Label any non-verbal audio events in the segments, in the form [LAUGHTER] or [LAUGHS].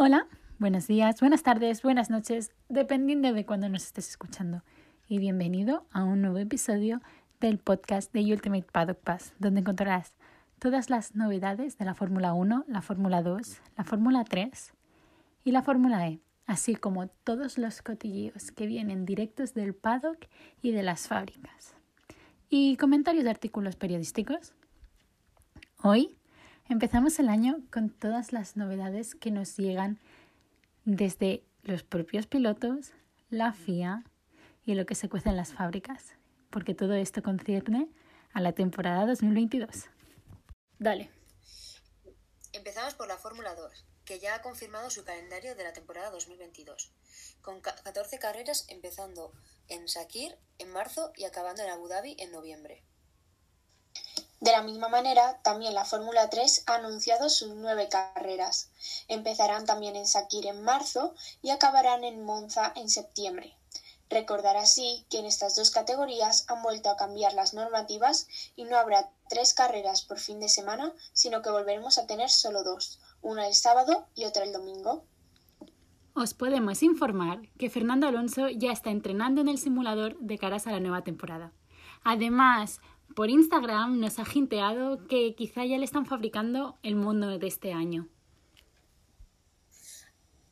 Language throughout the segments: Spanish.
Hola, buenos días, buenas tardes, buenas noches, dependiendo de cuándo nos estés escuchando. Y bienvenido a un nuevo episodio del podcast de Ultimate Paddock Pass, donde encontrarás todas las novedades de la Fórmula 1, la Fórmula 2, la Fórmula 3 y la Fórmula E, así como todos los cotilleos que vienen directos del paddock y de las fábricas. Y comentarios de artículos periodísticos. Hoy Empezamos el año con todas las novedades que nos llegan desde los propios pilotos, la FIA y lo que se cuece en las fábricas, porque todo esto concierne a la temporada 2022. Dale. Empezamos por la Fórmula 2, que ya ha confirmado su calendario de la temporada 2022, con 14 carreras empezando en Sakir en marzo y acabando en Abu Dhabi en noviembre. De la misma manera, también la Fórmula 3 ha anunciado sus nueve carreras. Empezarán también en Sakir en marzo y acabarán en Monza en septiembre. Recordar así que en estas dos categorías han vuelto a cambiar las normativas y no habrá tres carreras por fin de semana, sino que volveremos a tener solo dos, una el sábado y otra el domingo. Os podemos informar que Fernando Alonso ya está entrenando en el simulador de caras a la nueva temporada. Además, por Instagram nos ha jinteado que quizá ya le están fabricando el mundo de este año.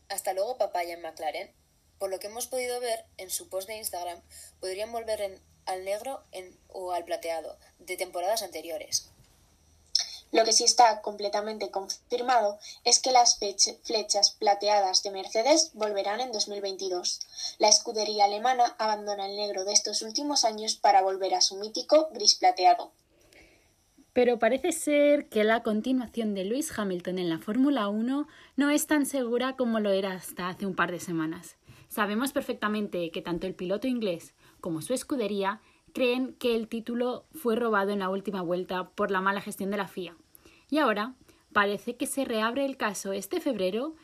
Hasta luego, papaya en McLaren. Por lo que hemos podido ver en su post de Instagram, podrían volver al negro o al plateado de temporadas anteriores. Lo que sí está completamente confirmado es que las flechas plateadas de Mercedes volverán en 2022. La escudería alemana abandona el negro de estos últimos años para volver a su mítico gris plateado. Pero parece ser que la continuación de Lewis Hamilton en la Fórmula 1 no es tan segura como lo era hasta hace un par de semanas. Sabemos perfectamente que tanto el piloto inglés como su escudería creen que el título fue robado en la última vuelta por la mala gestión de la FIA. Y ahora parece que se reabre el caso este febrero,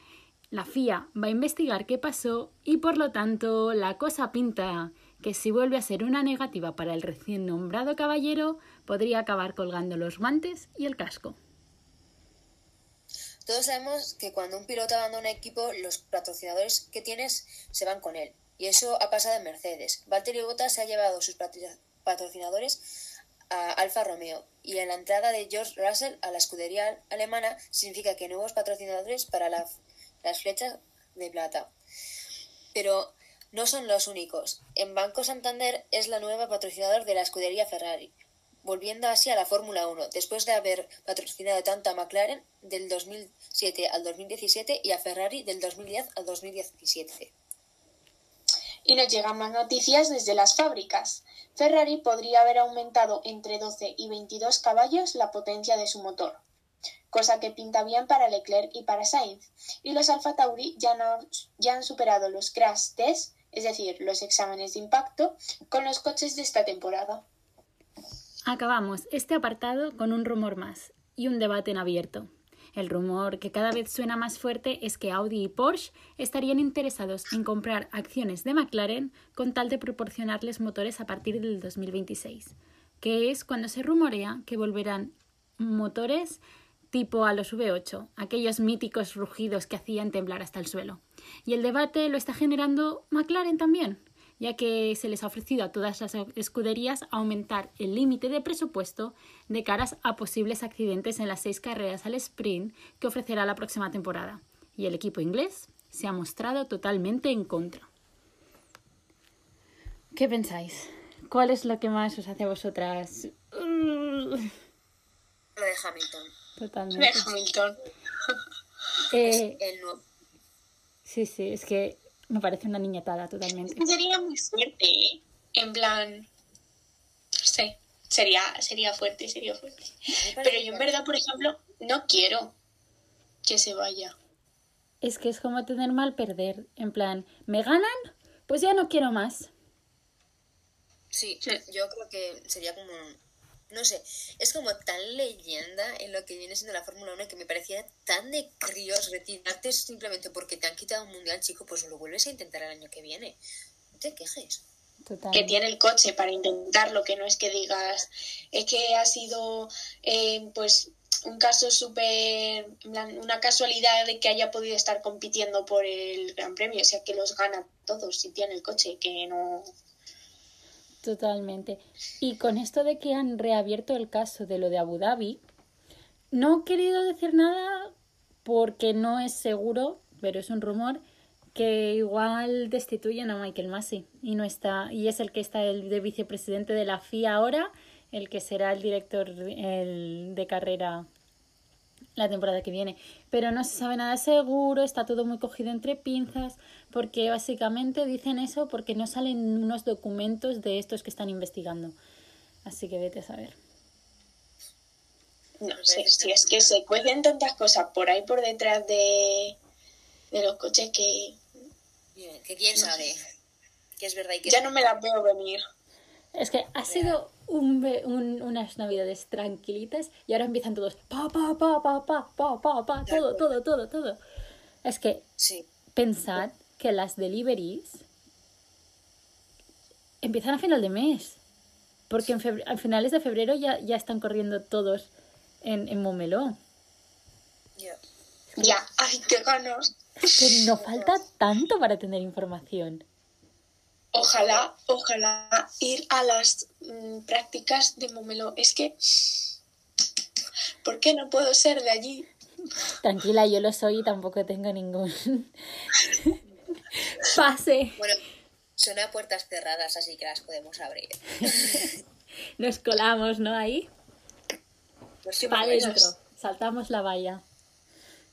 la FIA va a investigar qué pasó y por lo tanto la cosa pinta que si vuelve a ser una negativa para el recién nombrado caballero, podría acabar colgando los guantes y el casco. Todos sabemos que cuando un piloto abandona un equipo, los patrocinadores que tienes se van con él. Y eso ha pasado en Mercedes. Valtteri Bottas se ha llevado sus patrocinadores a Alfa Romeo y en la entrada de George Russell a la escudería alemana significa que nuevos patrocinadores para las flechas de plata. Pero no son los únicos. En Banco Santander es la nueva patrocinador de la escudería Ferrari, volviendo así a la Fórmula 1, después de haber patrocinado tanto a McLaren del 2007 al 2017 y a Ferrari del 2010 al 2017. Y nos llegan más noticias desde las fábricas. Ferrari podría haber aumentado entre 12 y 22 caballos la potencia de su motor, cosa que pinta bien para Leclerc y para Sainz. Y los Alfa Tauri ya, ya han superado los crash tests, es decir, los exámenes de impacto, con los coches de esta temporada. Acabamos este apartado con un rumor más y un debate en abierto. El rumor que cada vez suena más fuerte es que Audi y Porsche estarían interesados en comprar acciones de McLaren con tal de proporcionarles motores a partir del 2026, que es cuando se rumorea que volverán motores tipo a los V8, aquellos míticos rugidos que hacían temblar hasta el suelo. Y el debate lo está generando McLaren también ya que se les ha ofrecido a todas las escuderías aumentar el límite de presupuesto de caras a posibles accidentes en las seis carreras al sprint que ofrecerá la próxima temporada. Y el equipo inglés se ha mostrado totalmente en contra. ¿Qué pensáis? ¿Cuál es lo que más os hace a vosotras? Lo de Hamilton. Totalmente. De Hamilton. Eh, [LAUGHS] sí, sí, es que me parece una niñatada totalmente. Sería muy fuerte, en plan, no sé, sería, sería fuerte, sería fuerte. Pero yo en verdad, por ejemplo, no quiero que se vaya. Es que es como tener mal perder, en plan, ¿me ganan? Pues ya no quiero más. Sí, yo creo que sería como no sé, es como tan leyenda en lo que viene siendo la Fórmula 1 que me parecía tan de críos retirarte simplemente porque te han quitado un mundial, chico, pues lo vuelves a intentar el año que viene. No te quejes. Que tiene el coche para intentarlo, que no es que digas, es que ha sido, eh, pues, un caso súper, una casualidad de que haya podido estar compitiendo por el Gran Premio, o sea que los gana todos si tiene el coche, que no... Totalmente. Y con esto de que han reabierto el caso de lo de Abu Dhabi, no he querido decir nada porque no es seguro, pero es un rumor que igual destituyen a Michael Massey y no está y es el que está el de vicepresidente de la FIA ahora el que será el director el de carrera la temporada que viene. Pero no se sabe nada seguro, está todo muy cogido entre pinzas, porque básicamente dicen eso porque no salen unos documentos de estos que están investigando. Así que vete a saber. No sé, si es que se cuecen tantas cosas por ahí por detrás de, de los coches que... que quién sabe. Que es verdad y que... Ya no me las veo venir. Es que ha sido un, un, unas navidades tranquilitas y ahora empiezan todos pa, pa, pa, pa, pa, pa, pa, pa, todo, todo, todo, todo. Es que sí. pensad que las deliveries empiezan a final de mes. Porque en a finales de febrero ya, ya están corriendo todos en, en Momeló. Ya. Ya, ay, qué ganos. Es que no falta tanto para tener información. Ojalá, ojalá ir a las mm, prácticas de Momelo. Es que, ¿por qué no puedo ser de allí? Tranquila, yo lo soy y tampoco tengo ningún [LAUGHS] pase. Bueno, son a puertas cerradas, así que las podemos abrir. [LAUGHS] Nos colamos, ¿no? Ahí. Para adentro, saltamos la valla.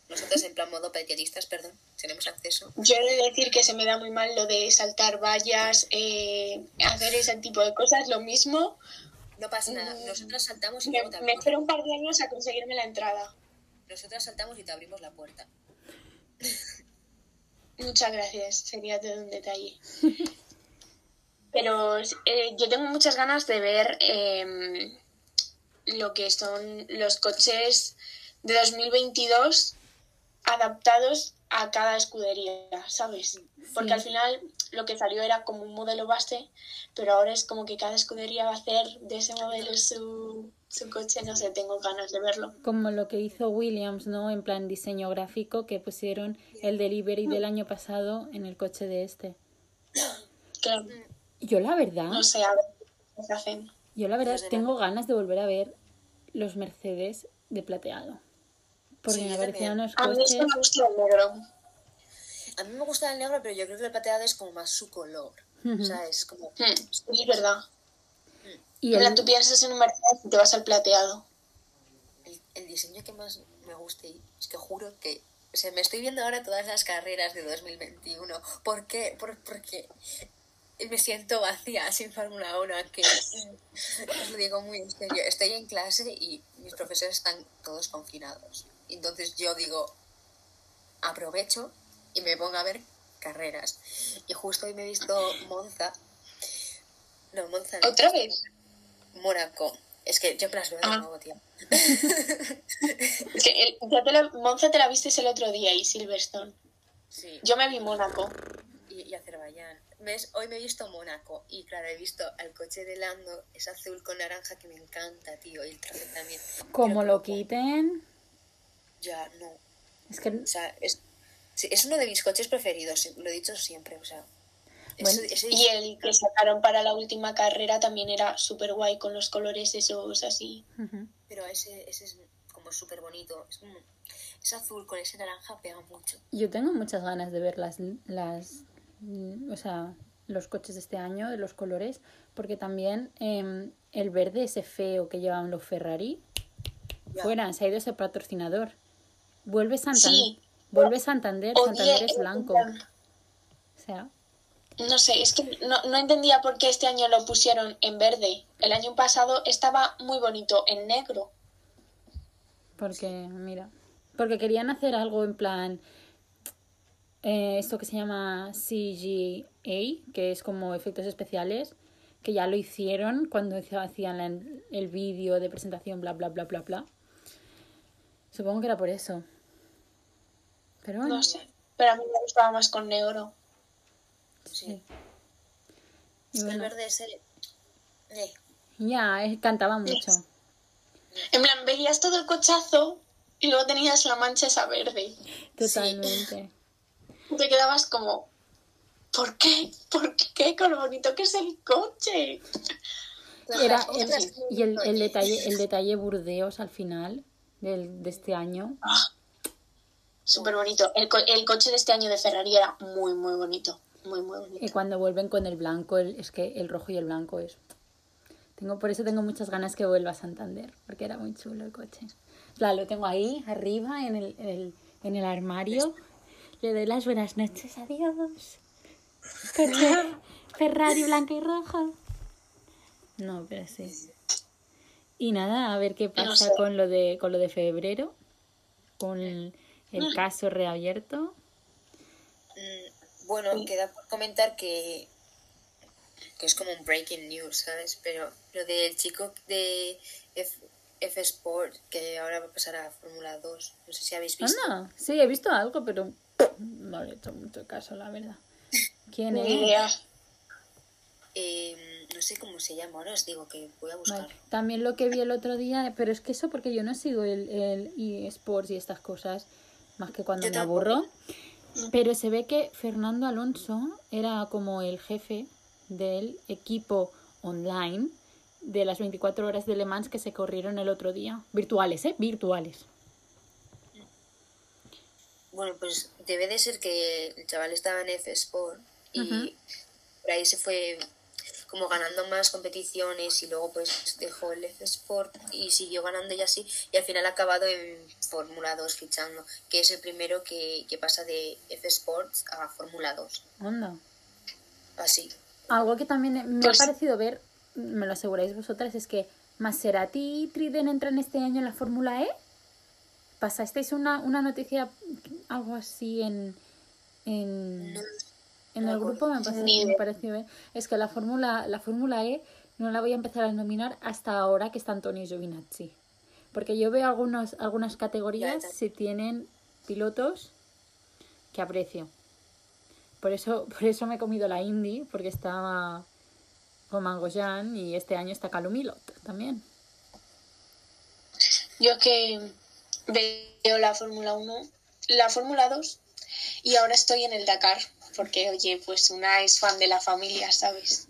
Nosotros en plan modo periodistas, perdón, tenemos acceso. Yo he de decir que se me da muy mal lo de saltar vallas, eh, hacer ese tipo de cosas, lo mismo. No pasa nada, mm, nosotras saltamos y me, me espero un par de años a conseguirme la entrada. Nosotras saltamos y te abrimos la puerta. Muchas gracias, sería todo un detalle. Pero eh, yo tengo muchas ganas de ver eh, lo que son los coches de 2022 adaptados a cada escudería, ¿sabes? Porque al final lo que salió era como un modelo base, pero ahora es como que cada escudería va a hacer de ese modelo su, su coche, no sé, tengo ganas de verlo. Como lo que hizo Williams, ¿no? En plan diseño gráfico, que pusieron el delivery del año pasado en el coche de este. Claro. Yo la verdad... No sé, a ver qué hacen. Yo la verdad tengo ganas de volver a ver los Mercedes de plateado. Porque me parecían unos A mí me gusta el negro. A mí me gusta el negro, pero yo creo que el plateado es como más su color. O sea, es como... Hmm, es verdad. Y el... tú piensas en un Mercedes y te vas al plateado. El, el, diseño que más me gusta y es que juro que... O sea, me estoy viendo ahora todas las carreras de 2021. ¿Por qué? Por, porque me siento vacía sin Fórmula 1, que os lo digo muy en serio. Estoy en clase y mis profesores están todos confinados. Entonces yo digo, aprovecho y me pongo a ver carreras. Y justo hoy me he visto Monza. No, Monza. No. ¿Otra vez? Mónaco. Es que yo me las veo de Ah. nuevo, tío. Es que el- ya te la- Monza te la viste el otro día y Silverstone. Sí. Yo me vi Mónaco. Y, y Azerbaiyán. ¿Ves? Hoy me he visto Mónaco y claro, he visto al coche de Lando, es azul con naranja que me encanta, tío, y el traje también. Como lo quiten... Ya, no. Es que O sea, es, sí, es uno de mis coches preferidos, lo he dicho siempre, o sea. Bueno, ese- ese- Y el que sacaron para la última carrera también era súper guay con los colores esos así. Pero ese, ese es como súper bonito. Es, azul con ese naranja pega mucho. Yo tengo muchas ganas de ver las, las o sea, los coches de este año, de los colores, porque también em, el verde ese feo que llevaban los Ferrari, Ya. fuera, se ha ido ese patrocinador. Vuelve Santander, Sí. vuelve Santander, Odié Santander es blanco. O sea, No sé, es que no, no entendía por qué este año lo pusieron en verde. El año pasado estaba muy bonito en negro. porque, mira, porque querían hacer algo en plan, eh, esto que se llama CGA, que es como efectos especiales, que ya lo hicieron cuando hacían la- el vídeo de presentación, bla, bla, bla, bla, bla. Supongo que era por eso. Pero bueno, No sé, pero a mí me gustaba más con negro. sí. Es que el bueno, verde ese. Eh, ya, cantaba mucho. En plan, veías todo el cochazo y luego tenías la mancha esa verde. Totalmente. Y te quedabas como, ¿por qué? ¿Por qué? Con lo bonito que es el coche. Era el- y el, el detalle, el detalle Burdeos al final del, de este año. Súper bonito. El, co- el coche de este año de Ferrari era muy, muy bonito. Muy, muy bonito. Y cuando vuelven con el blanco, el- es que el rojo y el blanco es. Tengo, por eso tengo muchas ganas que vuelva a Santander, porque era muy chulo el coche. Claro, lo tengo ahí, arriba, en el, en el, en el armario. Le doy las buenas noches, adiós. Coche [LAUGHS] Ferrari blanco y rojo. No, pero sí. Y nada, a ver qué No pasa sé. con lo de con lo de febrero, con el, el caso reabierto. Mm, Bueno, queda por comentar que, que es como un breaking news, ¿sabes? Pero lo del chico de F, F Sport, que ahora va a pasar a Fórmula 2, no sé si habéis visto. Anda, sí, he visto algo, pero no le he hecho mucho caso, la verdad. [LAUGHS] ¿Quién es? Eh, no sé cómo se llama, ahora os digo que voy a buscar. Vale. También lo que vi el otro día, pero es que eso porque yo no sigo el, el eSports y estas cosas, más que cuando Yo me tampoco. aburro. Pero se ve que Fernando Alonso era como el jefe del equipo online de las 24 horas de Le Mans que se corrieron el otro día. Virtuales, ¿eh? Virtuales. Bueno, pues debe de ser que el chaval estaba en F Sport y por ahí se fue como ganando más competiciones y luego pues dejó el F Sport y siguió ganando y así y al final ha acabado en Fórmula 2 fichando, que es el primero que, que pasa de F Sports a Fórmula 2. Anda. Así. Algo que también me Pues- ha parecido ver, me lo aseguráis vosotras, es que Maserati y Triden entran este año en la Fórmula E. ¿Pasasteis una, una noticia, algo así en, en, No, en el grupo? Me, Ni me pareció ver. Es que la Fórmula la Fórmula E no la voy a empezar a nominar hasta ahora que está Antonio Giovinazzi. Porque yo veo algunos, algunas categorías si tienen pilotos que aprecio. Por eso, [LAUGHS] por eso me he comido la Indy, porque estaba con Mangoyan y este año está Calumilot también. Yo que veo la Fórmula 1, la Fórmula 2 y ahora estoy en el Dakar. Porque, oye, pues una es fan de la familia, ¿sabes?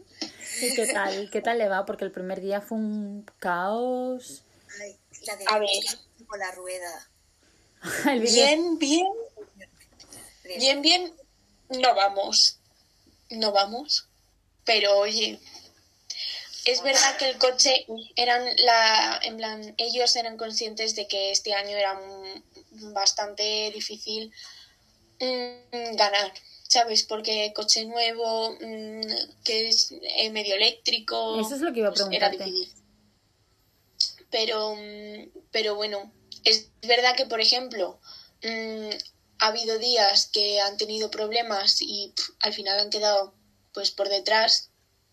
¿Y qué tal? ¿Qué tal le va? Porque el primer día fue un caos. Ay, la de A ver. con la rueda. [LAUGHS] Bien, bien, bien, bien, no vamos. No vamos. Pero oye, es verdad que el coche eran la, en plan, ellos eran conscientes de que este año era bastante difícil mm, ganar, ¿sabes? Porque coche nuevo, mm, que es eh, medio eléctrico. Eso es lo que iba a pues, era preguntarte. difícil. Pero, mm, pero bueno, es verdad que, por ejemplo, mm, ha habido días que han tenido problemas y al final han quedado pues por detrás,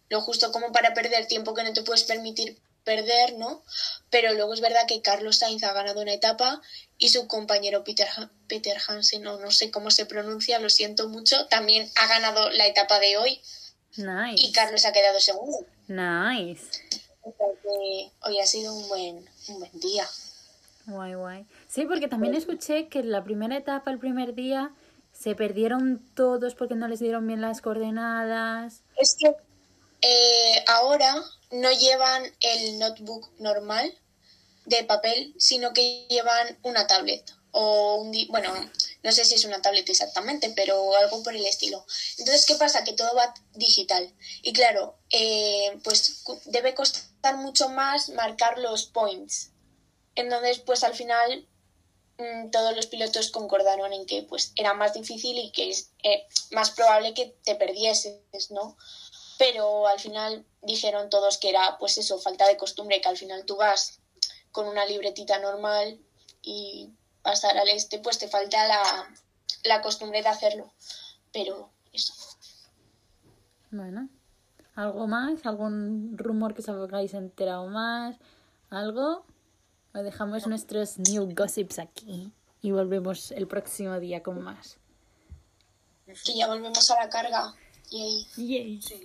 lo justo como para perder tiempo que no te puedes permitir perder, ¿no? Pero luego es verdad que Carlos Sainz ha ganado una etapa y su compañero Peter, Ha- Peter Hansen, no, no sé cómo se pronuncia, lo siento mucho, también ha ganado la etapa de hoy y Nice. Carlos ha quedado segundo. Nice. O hoy ha sido un buen, un buen día. Guay, guay. Sí, porque también escuché que en la primera etapa, el primer día, se perdieron todos porque no les dieron bien las coordenadas. Es que eh, ahora no llevan el notebook normal de papel, sino que llevan una tablet o un bueno, no sé si es una tablet exactamente, pero algo por el estilo. Entonces, ¿qué pasa? Que todo va digital. Y claro, eh, pues debe costar mucho más marcar los points. Entonces, pues al final mm, todos los pilotos concordaron en que pues era más difícil y que es eh, más probable que te perdieses, ¿no? Pero al final dijeron todos que era pues eso, falta de costumbre, que al final tú vas con una libretita normal y pasar al este, pues te falta la, la costumbre de hacerlo. Pero eso. Bueno, ¿algo más? ¿Algún rumor que os habéis enterado más? ¿Algo? O dejamos nuestros new gossips aquí y volvemos el próximo día con más. Que ya volvemos a la carga. Y ahí. Yay. Sí,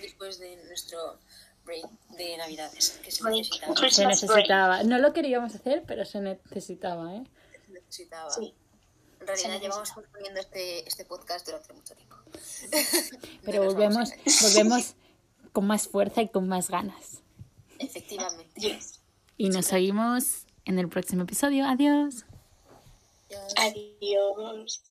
después de nuestro break de Navidades que se necesitaba. Se necesitaba. No lo queríamos hacer, pero se necesitaba, ¿eh? se necesitaba. Sí. En realidad llevamos poniendo este, este podcast durante mucho tiempo. [LAUGHS] Pero No volvemos, volvemos con más fuerza y con más ganas. Efectivamente. Yes. Y nos seguimos en el próximo episodio. Adiós. Adiós.